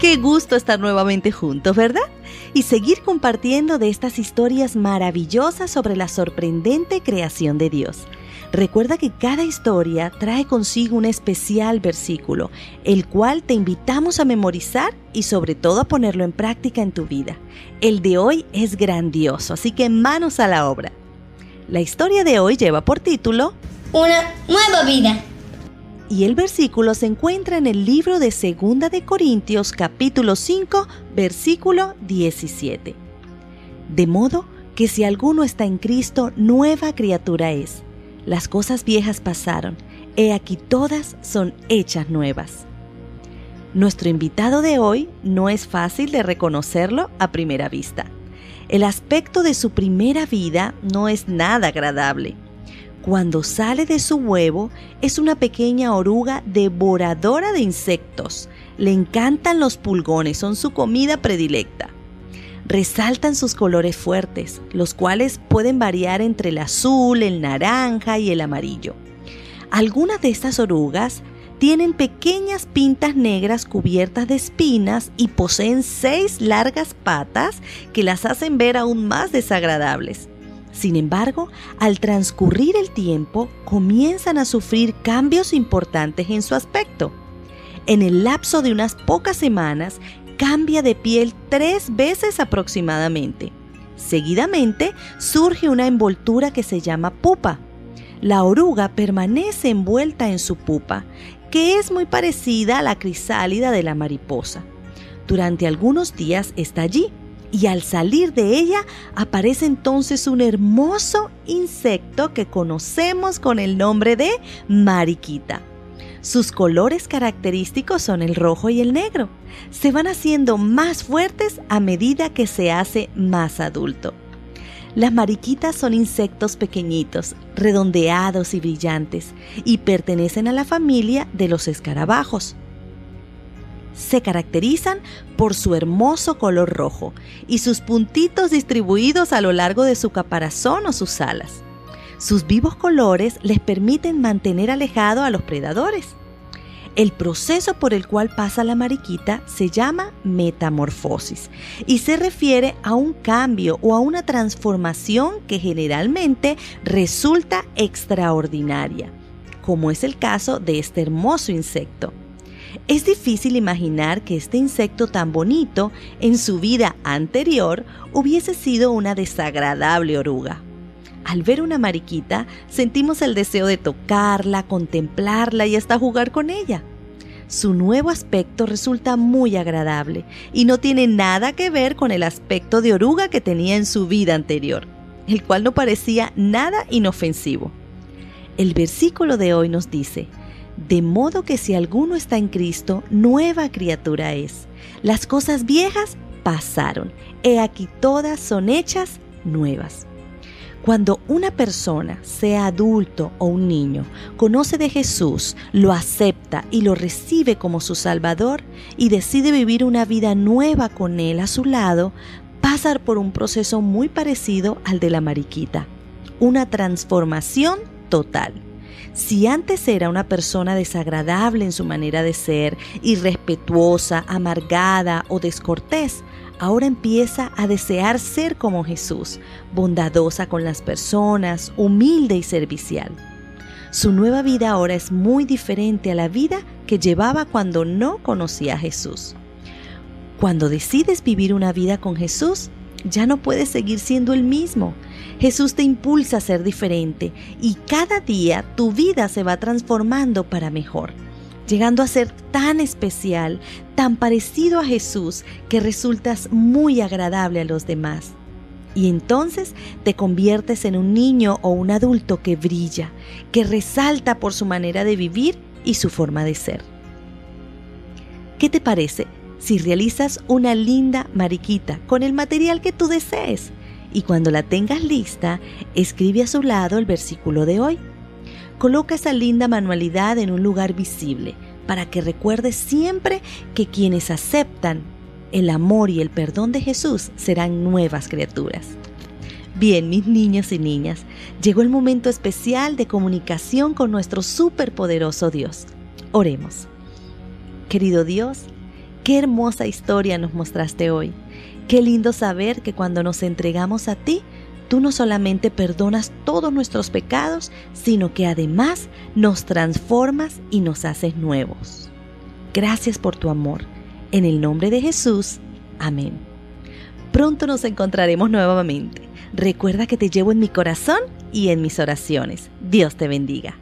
Qué gusto estar nuevamente juntos, ¿verdad? Y seguir compartiendo de estas historias maravillosas sobre la sorprendente creación de Dios. Recuerda que cada historia trae consigo un especial versículo, el cual te invitamos a memorizar y sobre todo a ponerlo en práctica en tu vida. El de hoy es grandioso, así que manos a la obra. La historia de hoy lleva por título Una nueva vida. Y el versículo se encuentra en el libro de Segunda de Corintios capítulo 5 versículo 17. De modo que si alguno está en Cristo, nueva criatura es las cosas viejas pasaron, he aquí todas son hechas nuevas. Nuestro invitado de hoy no es fácil de reconocerlo a primera vista. El aspecto de su primera vida no es nada agradable. Cuando sale de su huevo es una pequeña oruga devoradora de insectos. Le encantan los pulgones, son su comida predilecta resaltan sus colores fuertes, los cuales pueden variar entre el azul, el naranja y el amarillo. Algunas de estas orugas tienen pequeñas pintas negras cubiertas de espinas y poseen seis largas patas que las hacen ver aún más desagradables. Sin embargo, al transcurrir el tiempo, comienzan a sufrir cambios importantes en su aspecto. En el lapso de unas pocas semanas, cambia de piel tres veces aproximadamente. Seguidamente surge una envoltura que se llama pupa. La oruga permanece envuelta en su pupa, que es muy parecida a la crisálida de la mariposa. Durante algunos días está allí y al salir de ella aparece entonces un hermoso insecto que conocemos con el nombre de mariquita. Sus colores característicos son el rojo y el negro. Se van haciendo más fuertes a medida que se hace más adulto. Las mariquitas son insectos pequeñitos, redondeados y brillantes, y pertenecen a la familia de los escarabajos. Se caracterizan por su hermoso color rojo y sus puntitos distribuidos a lo largo de su caparazón o sus alas. Sus vivos colores les permiten mantener alejado a los predadores. El proceso por el cual pasa la mariquita se llama metamorfosis y se refiere a un cambio o a una transformación que generalmente resulta extraordinaria, como es el caso de este hermoso insecto. Es difícil imaginar que este insecto tan bonito en su vida anterior hubiese sido una desagradable oruga. Al ver una mariquita, sentimos el deseo de tocarla, contemplarla y hasta jugar con ella. Su nuevo aspecto resulta muy agradable y no tiene nada que ver con el aspecto de oruga que tenía en su vida anterior, el cual no parecía nada inofensivo. El versículo de hoy nos dice, de modo que si alguno está en Cristo, nueva criatura es. Las cosas viejas pasaron, he aquí todas son hechas nuevas. Cuando una persona, sea adulto o un niño, conoce de Jesús, lo acepta y lo recibe como su Salvador y decide vivir una vida nueva con Él a su lado, pasa por un proceso muy parecido al de la mariquita, una transformación total. Si antes era una persona desagradable en su manera de ser, irrespetuosa, amargada o descortés, ahora empieza a desear ser como Jesús, bondadosa con las personas, humilde y servicial. Su nueva vida ahora es muy diferente a la vida que llevaba cuando no conocía a Jesús. Cuando decides vivir una vida con Jesús, ya no puedes seguir siendo el mismo. Jesús te impulsa a ser diferente y cada día tu vida se va transformando para mejor llegando a ser tan especial, tan parecido a Jesús, que resultas muy agradable a los demás. Y entonces te conviertes en un niño o un adulto que brilla, que resalta por su manera de vivir y su forma de ser. ¿Qué te parece si realizas una linda mariquita con el material que tú desees? Y cuando la tengas lista, escribe a su lado el versículo de hoy Coloca esa linda manualidad en un lugar visible para que recuerdes siempre que quienes aceptan el amor y el perdón de Jesús serán nuevas criaturas. Bien, mis niños y niñas, llegó el momento especial de comunicación con nuestro superpoderoso Dios. Oremos. Querido Dios, Qué hermosa historia nos mostraste hoy. Qué lindo saber que cuando nos entregamos a ti, tú no solamente perdonas todos nuestros pecados, sino que además nos transformas y nos haces nuevos. Gracias por tu amor. En el nombre de Jesús. Amén. Pronto nos encontraremos nuevamente. Recuerda que te llevo en mi corazón y en mis oraciones. Dios te bendiga.